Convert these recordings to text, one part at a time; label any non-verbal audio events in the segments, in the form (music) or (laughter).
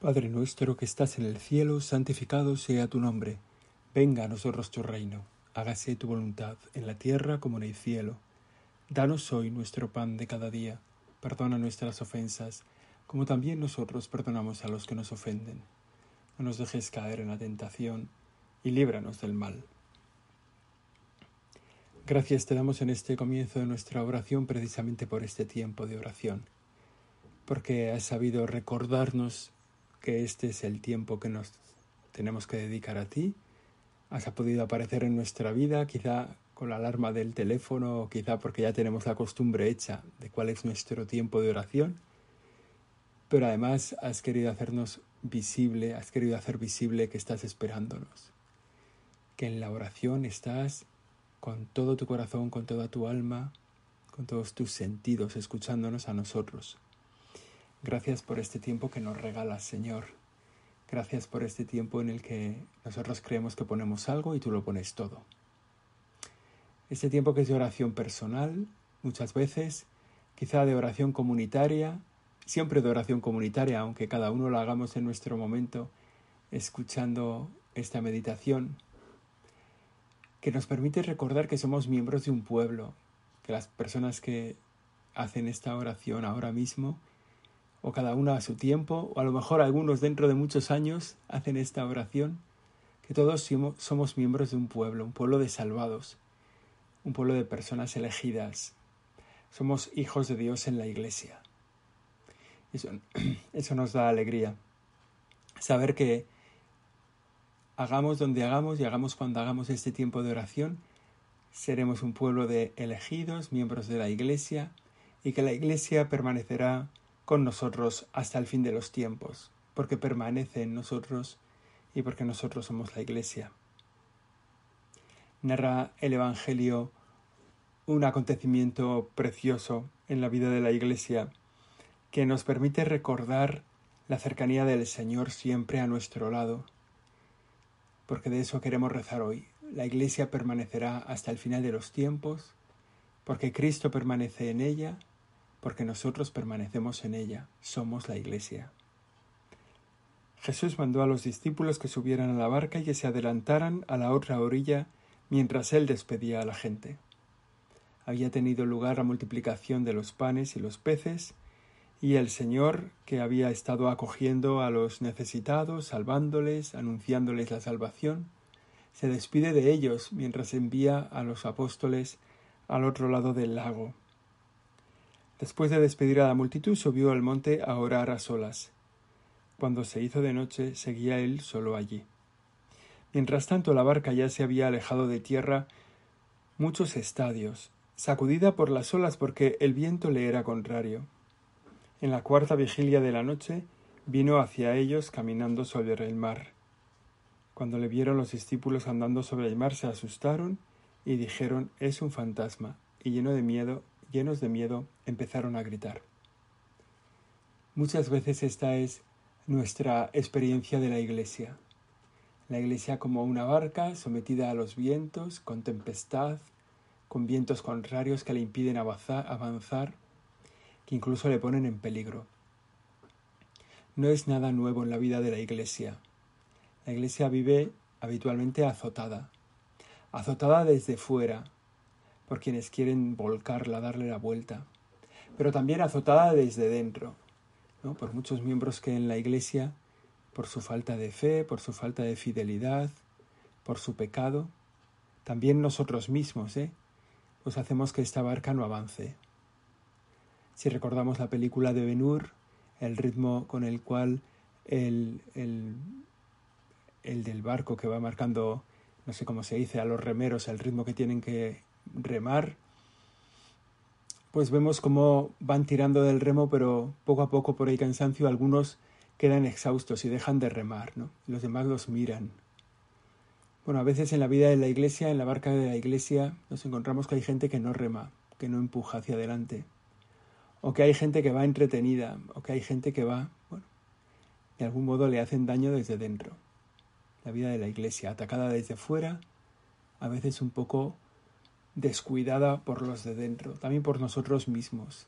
Padre nuestro que estás en el cielo, santificado sea tu nombre. Venga a nosotros tu reino. Hágase tu voluntad en la tierra como en el cielo. Danos hoy nuestro pan de cada día. Perdona nuestras ofensas, como también nosotros perdonamos a los que nos ofenden. No nos dejes caer en la tentación y líbranos del mal. Gracias te damos en este comienzo de nuestra oración precisamente por este tiempo de oración porque has sabido recordarnos que este es el tiempo que nos tenemos que dedicar a ti. Has podido aparecer en nuestra vida, quizá con la alarma del teléfono, o quizá porque ya tenemos la costumbre hecha de cuál es nuestro tiempo de oración. Pero además has querido hacernos visible, has querido hacer visible que estás esperándonos. Que en la oración estás con todo tu corazón, con toda tu alma, con todos tus sentidos, escuchándonos a nosotros. Gracias por este tiempo que nos regalas, Señor. Gracias por este tiempo en el que nosotros creemos que ponemos algo y tú lo pones todo. Este tiempo que es de oración personal, muchas veces, quizá de oración comunitaria, siempre de oración comunitaria, aunque cada uno lo hagamos en nuestro momento, escuchando esta meditación, que nos permite recordar que somos miembros de un pueblo, que las personas que hacen esta oración ahora mismo o cada uno a su tiempo, o a lo mejor algunos dentro de muchos años hacen esta oración, que todos somos miembros de un pueblo, un pueblo de salvados, un pueblo de personas elegidas. Somos hijos de Dios en la iglesia. Eso, (clears throat) eso nos da alegría. Saber que hagamos donde hagamos y hagamos cuando hagamos este tiempo de oración, seremos un pueblo de elegidos, miembros de la iglesia, y que la iglesia permanecerá con nosotros hasta el fin de los tiempos, porque permanece en nosotros y porque nosotros somos la Iglesia. Narra el Evangelio un acontecimiento precioso en la vida de la Iglesia que nos permite recordar la cercanía del Señor siempre a nuestro lado, porque de eso queremos rezar hoy. La Iglesia permanecerá hasta el final de los tiempos, porque Cristo permanece en ella porque nosotros permanecemos en ella, somos la Iglesia. Jesús mandó a los discípulos que subieran a la barca y que se adelantaran a la otra orilla mientras él despedía a la gente. Había tenido lugar la multiplicación de los panes y los peces, y el Señor, que había estado acogiendo a los necesitados, salvándoles, anunciándoles la salvación, se despide de ellos mientras envía a los apóstoles al otro lado del lago. Después de despedir a la multitud, subió al monte a orar a solas. Cuando se hizo de noche, seguía él solo allí. Mientras tanto, la barca ya se había alejado de tierra muchos estadios, sacudida por las olas porque el viento le era contrario. En la cuarta vigilia de la noche vino hacia ellos caminando sobre el mar. Cuando le vieron los discípulos andando sobre el mar se asustaron y dijeron es un fantasma, y lleno de miedo llenos de miedo, empezaron a gritar. Muchas veces esta es nuestra experiencia de la Iglesia. La Iglesia como una barca sometida a los vientos, con tempestad, con vientos contrarios que le impiden avanzar, que incluso le ponen en peligro. No es nada nuevo en la vida de la Iglesia. La Iglesia vive habitualmente azotada, azotada desde fuera, por quienes quieren volcarla, darle la vuelta, pero también azotada desde dentro, ¿no? por muchos miembros que en la Iglesia, por su falta de fe, por su falta de fidelidad, por su pecado, también nosotros mismos, ¿eh? pues hacemos que esta barca no avance. Si recordamos la película de Ben-Hur, el ritmo con el cual el, el, el del barco que va marcando, no sé cómo se dice, a los remeros, el ritmo que tienen que remar pues vemos cómo van tirando del remo, pero poco a poco por el cansancio algunos quedan exhaustos y dejan de remar, ¿no? Los demás los miran. Bueno, a veces en la vida de la iglesia, en la barca de la iglesia, nos encontramos que hay gente que no rema, que no empuja hacia adelante, o que hay gente que va entretenida, o que hay gente que va, bueno, de algún modo le hacen daño desde dentro. La vida de la iglesia, atacada desde fuera, a veces un poco descuidada por los de dentro, también por nosotros mismos,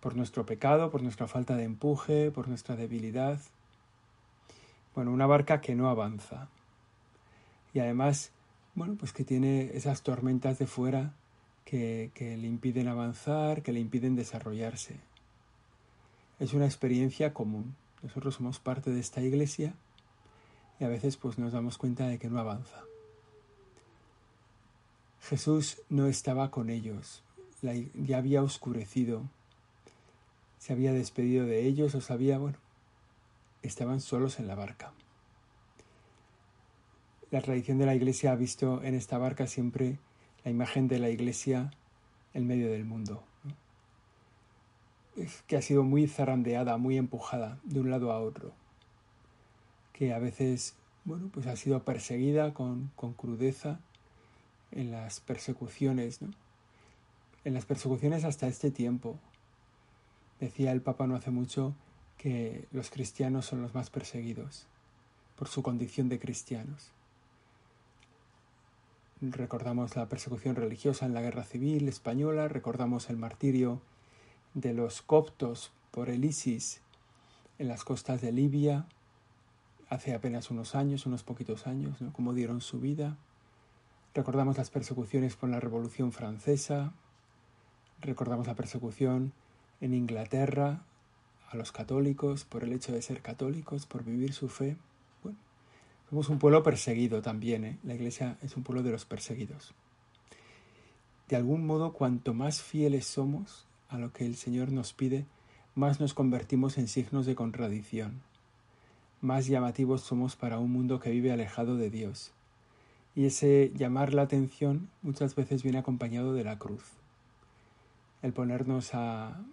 por nuestro pecado, por nuestra falta de empuje, por nuestra debilidad. Bueno, una barca que no avanza. Y además, bueno, pues que tiene esas tormentas de fuera que, que le impiden avanzar, que le impiden desarrollarse. Es una experiencia común. Nosotros somos parte de esta iglesia y a veces pues nos damos cuenta de que no avanza. Jesús no estaba con ellos, ya había oscurecido, se había despedido de ellos o sabía, bueno, estaban solos en la barca. La tradición de la iglesia ha visto en esta barca siempre la imagen de la iglesia en medio del mundo, que ha sido muy zarandeada, muy empujada de un lado a otro, que a veces, bueno, pues ha sido perseguida con, con crudeza, en las persecuciones, ¿no? En las persecuciones hasta este tiempo. Decía el Papa no hace mucho que los cristianos son los más perseguidos por su condición de cristianos. Recordamos la persecución religiosa en la guerra civil española, recordamos el martirio de los coptos por el ISIS en las costas de Libia hace apenas unos años, unos poquitos años, ¿no? cómo dieron su vida. Recordamos las persecuciones por la Revolución Francesa, recordamos la persecución en Inglaterra a los católicos por el hecho de ser católicos, por vivir su fe. Bueno, somos un pueblo perseguido también, ¿eh? la Iglesia es un pueblo de los perseguidos. De algún modo, cuanto más fieles somos a lo que el Señor nos pide, más nos convertimos en signos de contradicción, más llamativos somos para un mundo que vive alejado de Dios y ese llamar la atención muchas veces viene acompañado de la cruz. El ponernos a,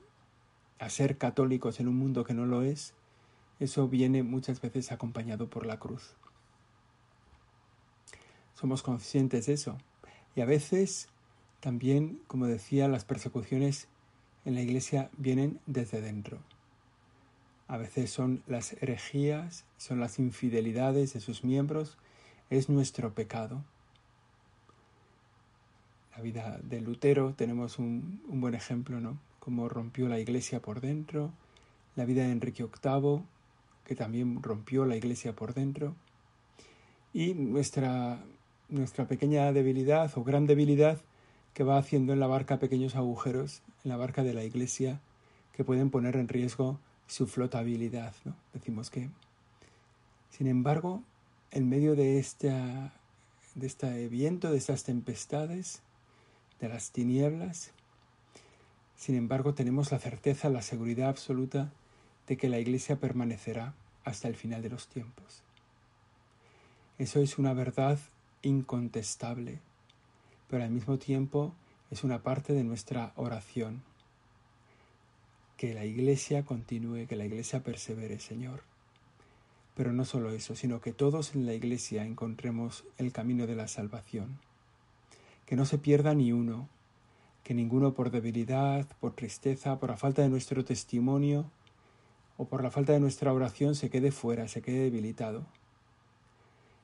a ser católicos en un mundo que no lo es, eso viene muchas veces acompañado por la cruz. Somos conscientes de eso. Y a veces también, como decía, las persecuciones en la iglesia vienen desde dentro. A veces son las herejías, son las infidelidades de sus miembros, es nuestro pecado. La vida de Lutero tenemos un, buen ejemplo, ¿no? Cómo rompió la iglesia por dentro, la vida de Enrique VIII, que también rompió la iglesia por dentro, y nuestra, nuestra pequeña debilidad o gran debilidad que va haciendo en la barca pequeños agujeros, en la barca de la iglesia, que pueden poner en riesgo su flotabilidad. ¿no? Decimos que, sin embargo, en medio de, esta, de este viento, de estas tempestades, de las tinieblas, sin embargo tenemos la certeza, la seguridad absoluta de que la Iglesia permanecerá hasta el final de los tiempos. Eso es una verdad incontestable, pero al mismo tiempo es una parte de nuestra oración. Que la Iglesia continúe, que la Iglesia persevere, Señor. Pero no solo eso, sino que todos en la Iglesia encontremos el camino de la salvación. Que no se pierda ni uno, que ninguno por debilidad, por tristeza, por la falta de nuestro testimonio o por la falta de nuestra oración se quede fuera, se quede debilitado.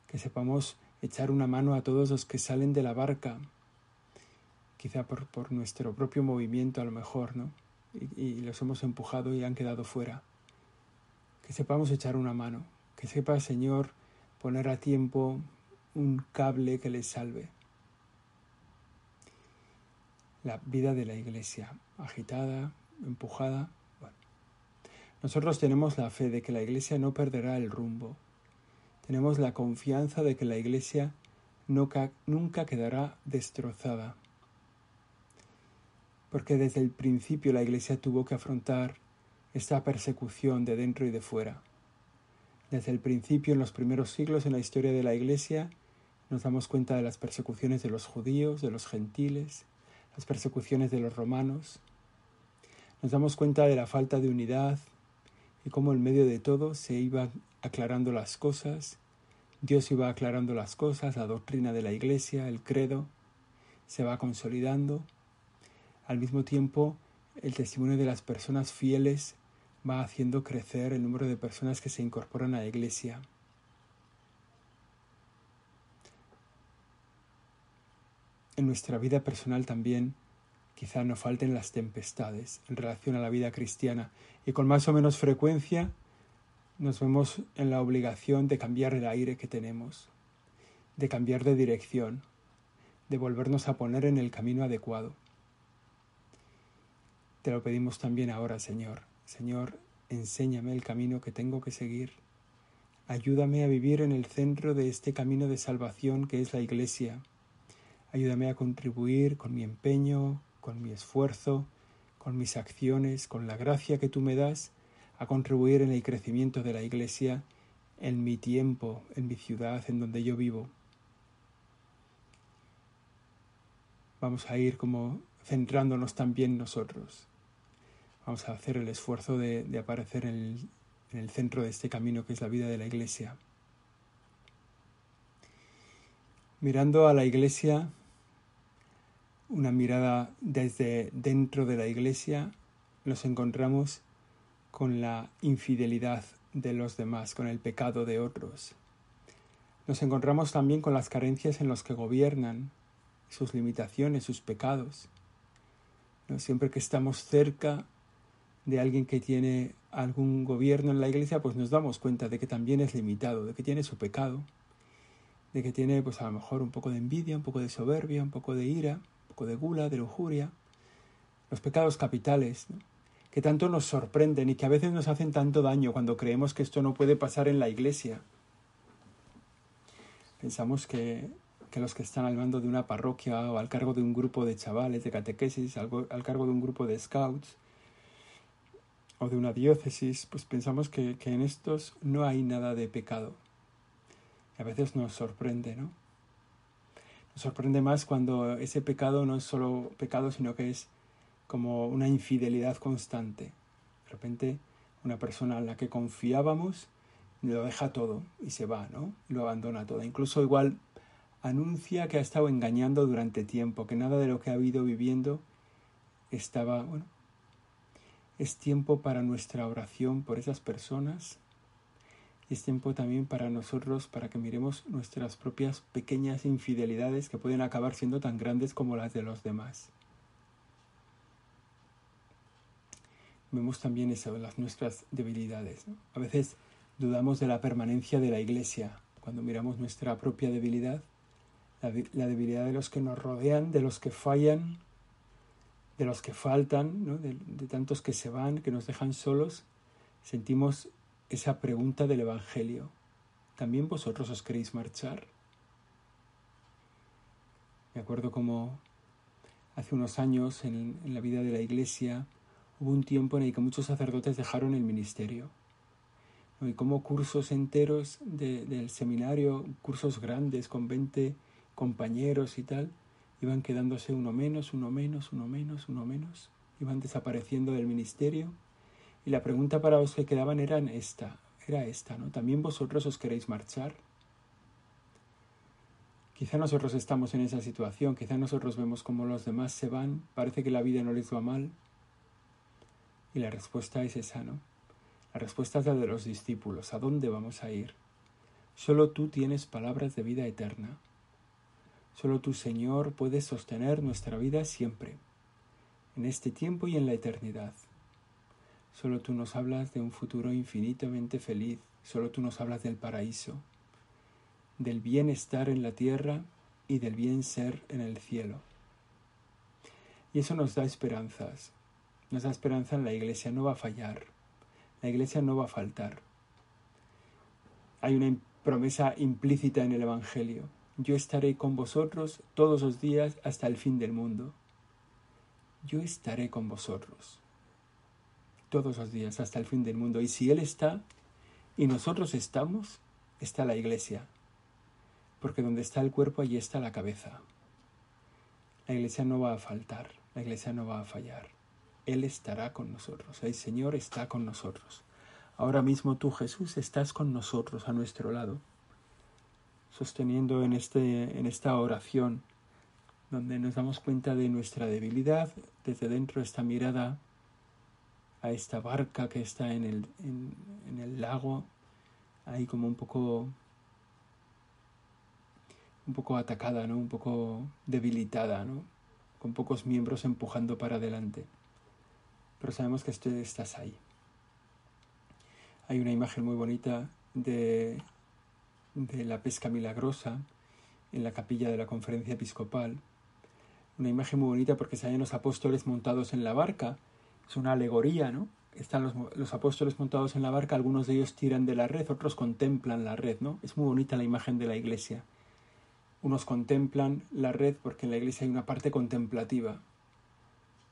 Que sepamos echar una mano a todos los que salen de la barca, quizá por, por nuestro propio movimiento a lo mejor, ¿no? Y, y los hemos empujado y han quedado fuera. Que sepamos echar una mano que sepa, Señor, poner a tiempo un cable que le salve. La vida de la iglesia, agitada, empujada. Nosotros tenemos la fe de que la iglesia no perderá el rumbo. Tenemos la confianza de que la iglesia nunca quedará destrozada. Porque desde el principio la iglesia tuvo que afrontar esta persecución de dentro y de fuera. Desde el principio, en los primeros siglos en la historia de la Iglesia, nos damos cuenta de las persecuciones de los judíos, de los gentiles, las persecuciones de los romanos, nos damos cuenta de la falta de unidad y cómo en medio de todo se iban aclarando las cosas, Dios iba aclarando las cosas, la doctrina de la Iglesia, el credo, se va consolidando. Al mismo tiempo, el testimonio de las personas fieles va haciendo crecer el número de personas que se incorporan a la Iglesia. En nuestra vida personal también quizá no falten las tempestades en relación a la vida cristiana y con más o menos frecuencia nos vemos en la obligación de cambiar el aire que tenemos, de cambiar de dirección, de volvernos a poner en el camino adecuado. Te lo pedimos también ahora, Señor. Señor, enséñame el camino que tengo que seguir. Ayúdame a vivir en el centro de este camino de salvación que es la Iglesia. Ayúdame a contribuir con mi empeño, con mi esfuerzo, con mis acciones, con la gracia que tú me das, a contribuir en el crecimiento de la Iglesia en mi tiempo, en mi ciudad, en donde yo vivo. Vamos a ir como centrándonos también nosotros. Vamos a hacer el esfuerzo de, aparecer en el, en el centro de este camino que es la vida de la Iglesia. Mirando a la Iglesia una mirada desde dentro de la iglesia, nos encontramos con la infidelidad de los demás, con el pecado de otros. Nos encontramos también con las carencias en los que gobiernan, sus limitaciones, sus pecados. ¿No? Siempre que estamos cerca de alguien que tiene algún gobierno en la iglesia, pues nos damos cuenta de que también es limitado, de que tiene su pecado, de que tiene pues a lo mejor un poco de envidia, un poco de soberbia, un poco de ira, de gula, de lujuria, los pecados capitales, que tanto nos sorprenden y que a veces nos hacen tanto daño cuando creemos que esto no puede pasar en la iglesia. Pensamos que, que los que están al mando de una parroquia o al cargo de un grupo de chavales, de catequesis, al, al cargo de un grupo de scouts o de una diócesis, pues pensamos que, que en estos no hay nada de pecado. Y a veces nos sorprende, ¿no? Nos sorprende más cuando ese pecado no es solo pecado, sino que es como una infidelidad constante. De repente, una persona en la que confiábamos lo deja todo y se va, ¿no? lo abandona todo. Incluso igual anuncia que ha estado engañando durante tiempo, que nada de lo que ha habido viviendo estaba, bueno, es tiempo para nuestra oración por esas personas es tiempo también para nosotros, para que miremos nuestras propias pequeñas infidelidades que pueden acabar siendo tan grandes como las de los demás. Vemos también eso, las nuestras debilidades. A veces dudamos de la permanencia de la Iglesia cuando miramos nuestra propia debilidad, la, debilidad de los que nos rodean, de los que fallan, de los que faltan, de, tantos que se van, que nos dejan solos. Sentimos esa pregunta del Evangelio. ¿También vosotros os queréis marchar? Me acuerdo como hace unos años en, la vida de la Iglesia hubo un tiempo en el que muchos sacerdotes dejaron el ministerio. Y como cursos enteros del seminario, cursos grandes con 20 compañeros y tal, iban quedándose uno menos, uno menos, uno menos, uno menos, iban desapareciendo del ministerio y la pregunta para los que quedaban era esta, era esta, ¿no? ¿También vosotros os queréis marchar? Quizá nosotros estamos en esa situación, quizá nosotros vemos como los demás se van, parece que la vida no les va mal. Y la respuesta es esa, ¿no? La respuesta es la de los discípulos, ¿a dónde vamos a ir? Solo tú tienes palabras de vida eterna. Solo tú, Señor, puedes sostener nuestra vida siempre, en este tiempo y en la eternidad. Solo tú nos hablas de un futuro infinitamente feliz, solo tú nos hablas del paraíso, del bienestar en la tierra y del bien ser en el cielo. Y eso nos da esperanzas, nos da esperanza en la iglesia, no va a fallar, la iglesia no va a faltar. Hay una promesa implícita en el Evangelio, yo estaré con vosotros todos los días hasta el fin del mundo. Yo estaré con vosotros todos los días hasta el fin del mundo. Y si Él está y nosotros estamos, está la iglesia. Porque donde está el cuerpo, allí está la cabeza. La iglesia no va a faltar, la iglesia no va a fallar. Él estará con nosotros, el Señor está con nosotros. Ahora mismo tú, Jesús, estás con nosotros a nuestro lado, sosteniendo en, este, en esta oración, donde nos damos cuenta de nuestra debilidad, desde dentro esta mirada a esta barca que está en el, en el lago, ahí como un poco un poco atacada, ¿no? Un poco debilitada, ¿no? Con pocos miembros empujando para adelante. Pero sabemos que tú estás ahí. Hay una imagen muy bonita de, de la pesca milagrosa en la capilla de la conferencia episcopal. Una imagen muy bonita porque salen los apóstoles montados en la barca. Es una alegoría, ¿no? Están los, los, apóstoles montados en la barca, algunos de ellos tiran de la red, otros contemplan la red, ¿no? Es muy bonita la imagen de la iglesia. Unos contemplan la red porque en la iglesia hay una parte contemplativa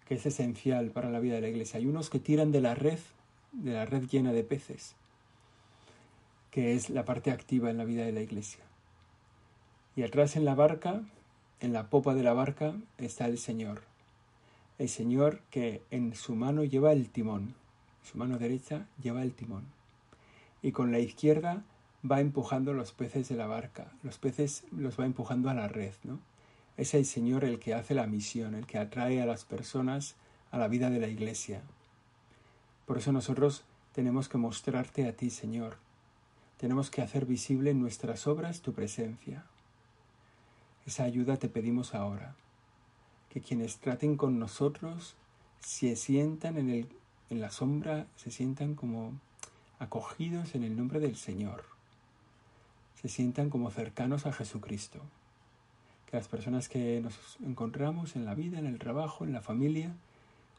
que es esencial para la vida de la iglesia. Hay unos que tiran de la red, de la red llena de peces, que es la parte activa en la vida de la iglesia. Y atrás en la barca, en la popa de la barca, está el Señor. El Señor que en su mano lleva el timón, su mano derecha lleva el timón. Y con la izquierda va empujando los peces de la barca, los peces los va empujando a la red, ¿no? Es el Señor el que hace la misión, el que atrae a las personas a la vida de la iglesia. Por eso nosotros tenemos que mostrarte a ti, Señor. Tenemos que hacer visible en nuestras obras tu presencia. Esa ayuda te pedimos ahora. Que quienes traten con nosotros se sientan en, el, en la sombra, se sientan como acogidos en el nombre del Señor se sientan como cercanos a Jesucristo. Que las personas que nos encontramos en la vida, en el trabajo, en la familia,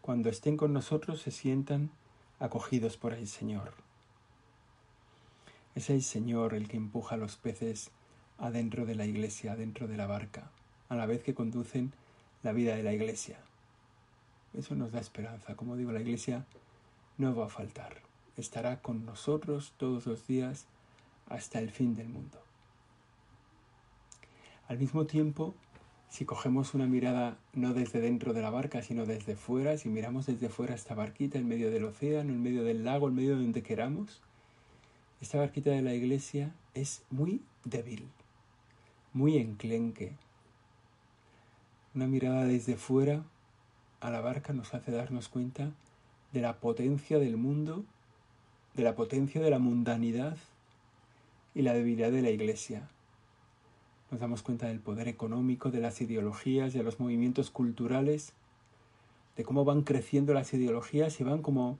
cuando estén con nosotros se sientan acogidos por el Señor. Es el Señor el que empuja a los peces adentro de la iglesia, adentro de la barca, a la vez que conducen la vida de la iglesia. Eso nos da esperanza. Como digo, la iglesia no va a faltar. Estará con nosotros todos los días hasta el fin del mundo. Al mismo tiempo, si cogemos una mirada no desde dentro de la barca, sino desde fuera, si miramos desde fuera esta barquita en medio del océano, en medio del lago, en medio de donde queramos, esta barquita de la iglesia es muy débil, muy enclenque. Una mirada desde fuera a la barca nos hace darnos cuenta de la potencia del mundo, de la potencia de la mundanidad y la debilidad de la Iglesia. Nos damos cuenta del poder económico, de las ideologías, de los movimientos culturales, de cómo van creciendo las ideologías y van como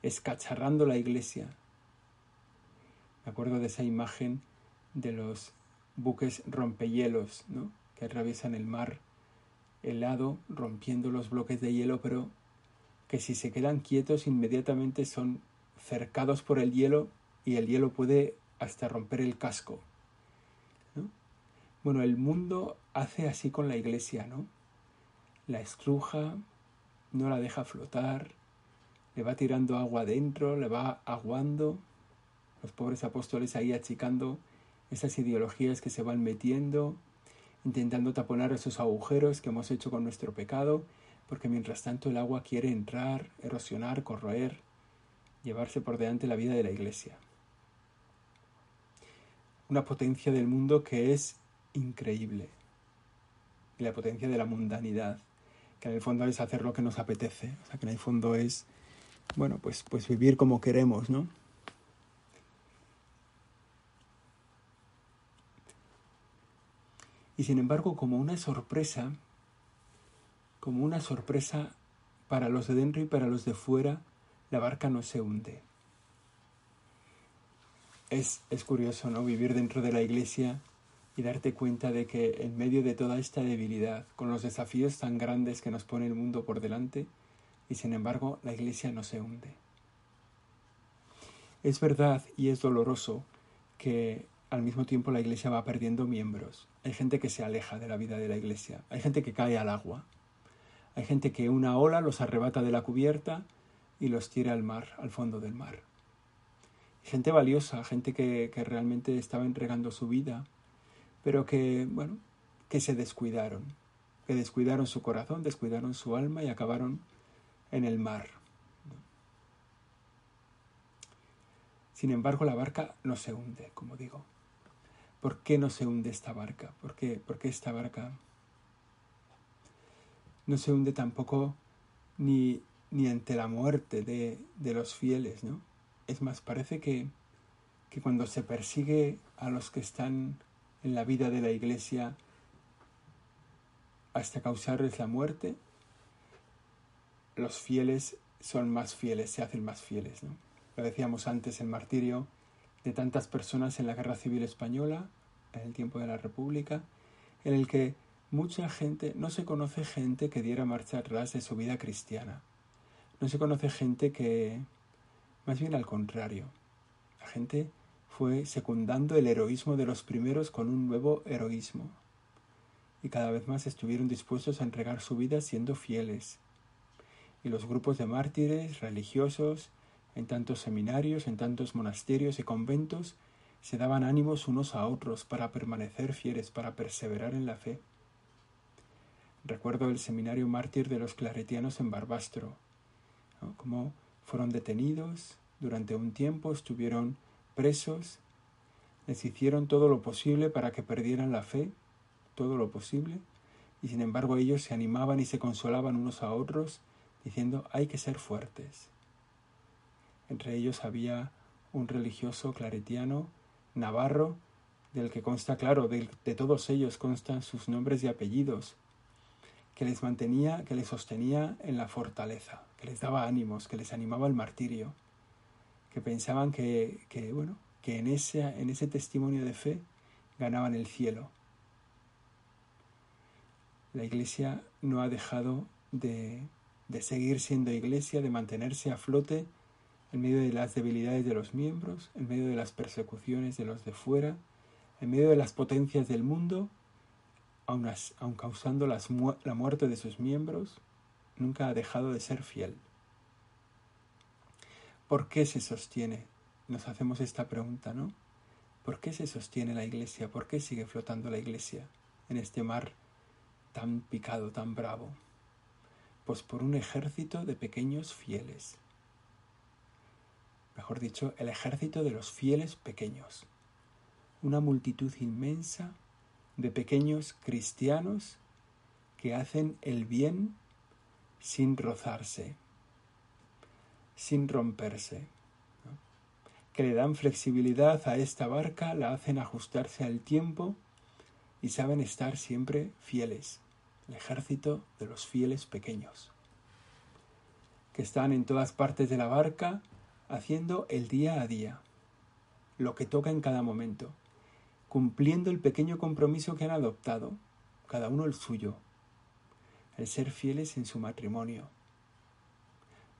escacharrando la Iglesia. Me acuerdo de esa imagen de los buques rompehielos, ¿no? que atraviesan el mar helado, rompiendo los bloques de hielo, pero que si se quedan quietos inmediatamente son cercados por el hielo y el hielo puede hasta romper el casco. Bueno, el mundo hace así con la iglesia, ¿no? La estruja, no la deja flotar, le va tirando agua adentro, le va aguando. Los pobres apóstoles ahí achicando esas ideologías que se van metiendo, intentando taponar esos agujeros que hemos hecho con nuestro pecado, porque mientras tanto el agua quiere entrar, erosionar, corroer, llevarse por delante la vida de la iglesia una potencia del mundo que es increíble. Y la potencia de la mundanidad, que en el fondo es hacer lo que nos apetece. O sea, que en el fondo es, bueno, pues, pues vivir como queremos, ¿no? Y sin embargo, como una sorpresa, como una sorpresa para los de dentro y para los de fuera, la barca no se hunde es, curioso, ¿no? Vivir dentro de la iglesia y darte cuenta de que en medio de toda esta debilidad, con los desafíos tan grandes que nos pone el mundo por delante, y sin embargo la iglesia no se hunde. Es verdad y es doloroso que al mismo tiempo la iglesia va perdiendo miembros. Hay gente que se aleja de la vida de la iglesia, hay gente que cae al agua, hay gente que una ola los arrebata de la cubierta y los tira al mar, al fondo del mar gente valiosa, gente que, realmente estaba entregando su vida, pero que, bueno, que se descuidaron. que descuidaron su corazón, descuidaron su alma y acabaron en el mar. Sin embargo, la barca no se hunde, como digo. ¿Por qué no se hunde esta barca? ¿Por qué, esta barca no se hunde tampoco ni, ni ante la muerte de, de, los fieles? ¿no? Es más, parece que, que cuando se persigue a los que están en la vida de la iglesia hasta causarles la muerte, los fieles son más fieles, se hacen más fieles. ¿no? Lo decíamos antes, el martirio de tantas personas en la Guerra Civil Española, en el tiempo de la República, en el que mucha gente, no se conoce gente que diera marcha atrás de su vida cristiana. No se conoce gente que, más bien al contrario, la gente fue secundando el heroísmo de los primeros con un nuevo heroísmo. Y cada vez más estuvieron dispuestos a entregar su vida siendo fieles. Y los grupos de mártires religiosos en tantos seminarios, en tantos monasterios y conventos, se daban ánimos unos a otros para permanecer fieles, para perseverar en la fe. Recuerdo el seminario mártir de los claretianos en Barbastro, cómo fueron detenidos, durante un tiempo estuvieron presos, les hicieron todo lo posible para que perdieran la fe, todo lo posible, y sin embargo ellos se animaban y se consolaban unos a otros, diciendo hay que ser fuertes, entre ellos había un religioso claretiano, navarro, del que consta, claro, de, todos ellos constan sus nombres y apellidos, que les mantenía, que les sostenía en la fortaleza, que les daba ánimos, que les animaba al martirio, que pensaban que, que bueno, que en ese, en ese testimonio de fe ganaban el cielo. La Iglesia no ha dejado de, de seguir siendo Iglesia, de mantenerse a flote en medio de las debilidades de los miembros, en medio de las persecuciones de los de fuera, en medio de las potencias del mundo, aun, causando la muerte de sus miembros, nunca ha dejado de ser fiel. ¿Por qué se sostiene? Nos hacemos esta pregunta, ¿no? ¿Por qué se sostiene la iglesia? ¿Por qué sigue flotando la iglesia en este mar tan picado, tan bravo? Pues por un ejército de pequeños fieles mejor dicho, el ejército de los fieles pequeños, una multitud inmensa de pequeños cristianos que hacen el bien sin rozarse, sin romperse, que le dan flexibilidad a esta barca, la hacen ajustarse al tiempo y saben estar siempre fieles, el ejército de los fieles pequeños, que están en todas partes de la barca, haciendo el día a día, lo que toca en cada momento, cumpliendo el pequeño compromiso que han adoptado, cada uno el suyo, el ser fieles en su matrimonio.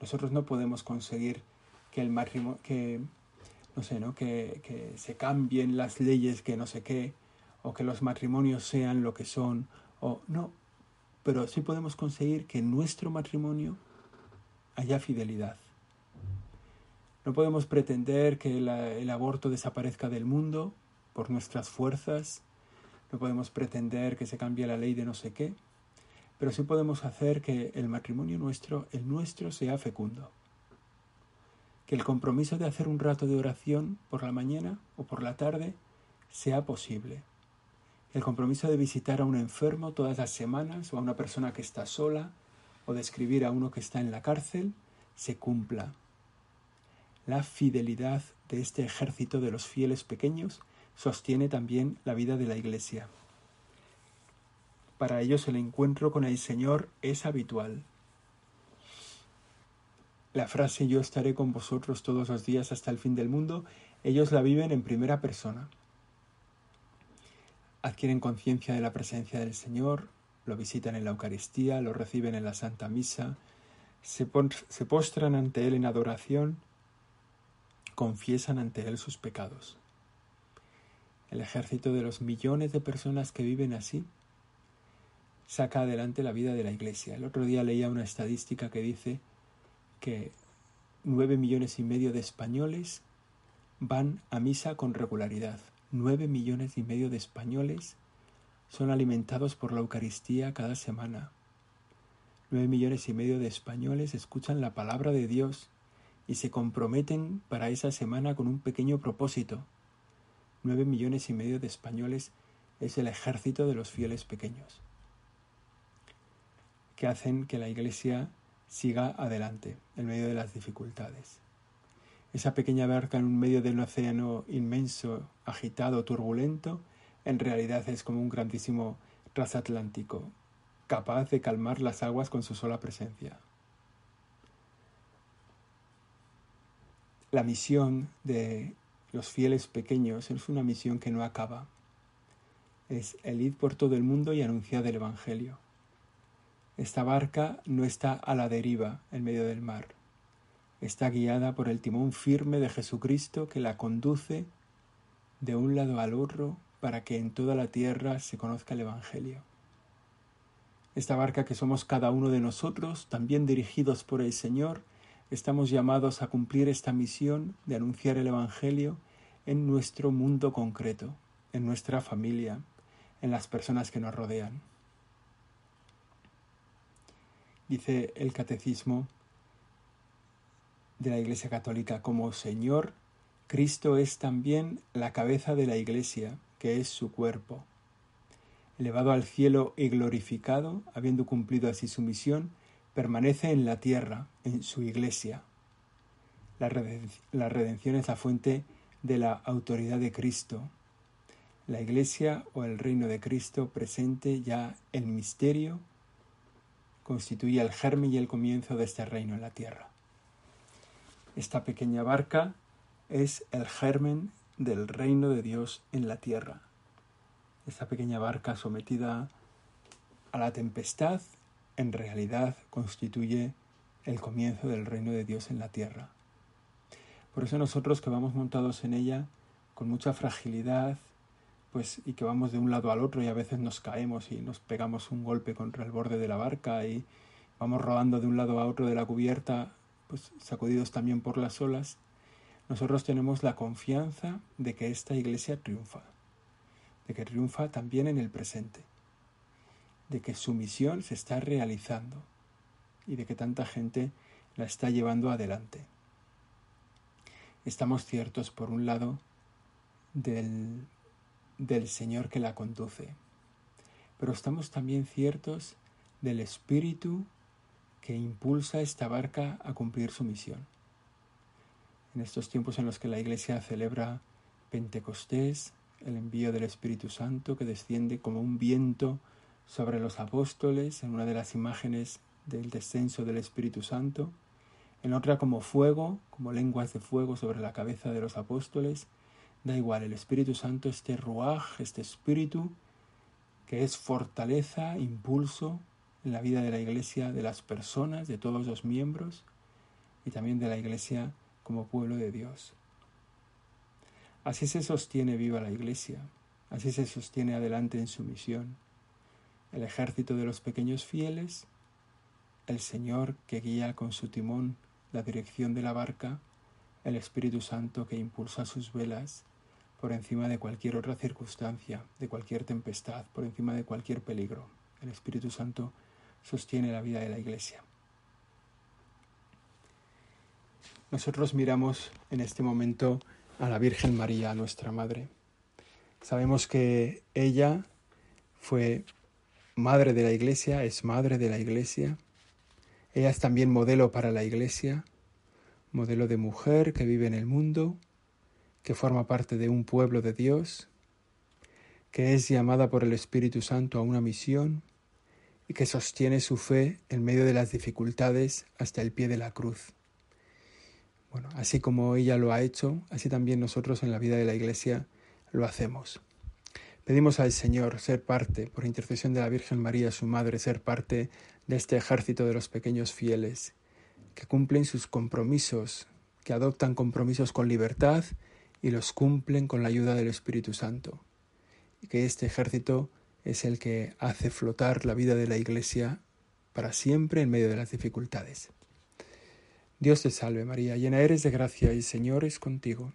Nosotros no podemos conseguir que el matrimonio, que, no sé, ¿no? Que, que se cambien las leyes, que no sé qué, o que los matrimonios sean lo que son, o no, pero sí podemos conseguir que en nuestro matrimonio haya fidelidad no podemos pretender que el aborto desaparezca del mundo por nuestras fuerzas, no podemos pretender que se cambie la ley de no sé qué, pero sí podemos hacer que el matrimonio nuestro, el nuestro, sea fecundo. Que el compromiso de hacer un rato de oración por la mañana o por la tarde sea posible. El compromiso de visitar a un enfermo todas las semanas o a una persona que está sola o de escribir a uno que está en la cárcel se cumpla la fidelidad de este ejército de los fieles pequeños sostiene también la vida de la Iglesia. Para ellos el encuentro con el Señor es habitual. La frase yo estaré con vosotros todos los días hasta el fin del mundo, ellos la viven en primera persona. Adquieren conciencia de la presencia del Señor, lo visitan en la Eucaristía, lo reciben en la Santa Misa, se, postran ante Él en adoración confiesan ante Él sus pecados. El ejército de los millones de personas que viven así saca adelante la vida de la Iglesia. El otro día leía una estadística que dice que nueve millones y medio de españoles van a misa con regularidad. Nueve millones y medio de españoles son alimentados por la Eucaristía cada semana. Nueve millones y medio de españoles escuchan la palabra de Dios y se comprometen para esa semana con un pequeño propósito. Nueve millones y medio de españoles es el ejército de los fieles pequeños, que hacen que la Iglesia siga adelante en medio de las dificultades. Esa pequeña barca en un medio de un océano inmenso, agitado, turbulento, en realidad es como un grandísimo transatlántico, capaz de calmar las aguas con su sola presencia. La misión de los fieles pequeños es una misión que no acaba. Es el ir por todo el mundo y anunciar el Evangelio. Esta barca no está a la deriva en medio del mar. Está guiada por el timón firme de Jesucristo que la conduce de un lado al otro para que en toda la tierra se conozca el Evangelio. Esta barca que somos cada uno de nosotros, también dirigidos por el Señor, Estamos llamados a cumplir esta misión de anunciar el Evangelio en nuestro mundo concreto, en nuestra familia, en las personas que nos rodean. Dice el catecismo de la Iglesia Católica, como Señor, Cristo es también la cabeza de la Iglesia, que es su cuerpo. Elevado al cielo y glorificado, habiendo cumplido así su misión, permanece en la tierra, en su iglesia. La, redención es la fuente de la autoridad de Cristo. La iglesia o el reino de Cristo presente ya el misterio constituye el germen y el comienzo de este reino en la tierra. Esta pequeña barca es el germen del reino de Dios en la tierra. Esta pequeña barca sometida a la tempestad en realidad constituye el comienzo del reino de Dios en la tierra. Por eso nosotros que vamos montados en ella con mucha fragilidad, pues y que vamos de un lado al otro y a veces nos caemos y nos pegamos un golpe contra el borde de la barca y vamos rodando de un lado a otro de la cubierta, pues sacudidos también por las olas, nosotros tenemos la confianza de que esta iglesia triunfa, de que triunfa también en el presente de que su misión se está realizando y de que tanta gente la está llevando adelante. Estamos ciertos, por un lado, del, del Señor que la conduce, pero estamos también ciertos del Espíritu que impulsa esta barca a cumplir su misión. En estos tiempos en los que la Iglesia celebra Pentecostés, el envío del Espíritu Santo que desciende como un viento sobre los apóstoles en una de las imágenes del descenso del Espíritu Santo, en otra como fuego, como lenguas de fuego sobre la cabeza de los apóstoles. Da igual, el Espíritu Santo, este ruaj, este espíritu, que es fortaleza, impulso en la vida de la Iglesia, de las personas, de todos los miembros y también de la Iglesia como pueblo de Dios. Así se sostiene viva la Iglesia, así se sostiene adelante en su misión el ejército de los pequeños fieles, el Señor que guía con su timón la dirección de la barca, el Espíritu Santo que impulsa sus velas por encima de cualquier otra circunstancia, de cualquier tempestad, por encima de cualquier peligro. El Espíritu Santo sostiene la vida de la Iglesia. Nosotros miramos en este momento a la Virgen María, nuestra Madre. Sabemos que ella fue madre de la iglesia, es madre de la iglesia. Ella es también modelo para la iglesia, modelo de mujer que vive en el mundo, que forma parte de un pueblo de Dios, que es llamada por el Espíritu Santo a una misión y que sostiene su fe en medio de las dificultades hasta el pie de la cruz. Bueno, así como ella lo ha hecho, así también nosotros en la vida de la Iglesia lo hacemos. Pedimos al Señor ser parte, por intercesión de la Virgen María, su Madre, ser parte de este ejército de los pequeños fieles, que cumplen sus compromisos, que adoptan compromisos con libertad y los cumplen con la ayuda del Espíritu Santo. Y que este ejército es el que hace flotar la vida de la Iglesia para siempre en medio de las dificultades. Dios te salve María, llena eres de gracia y el Señor es contigo.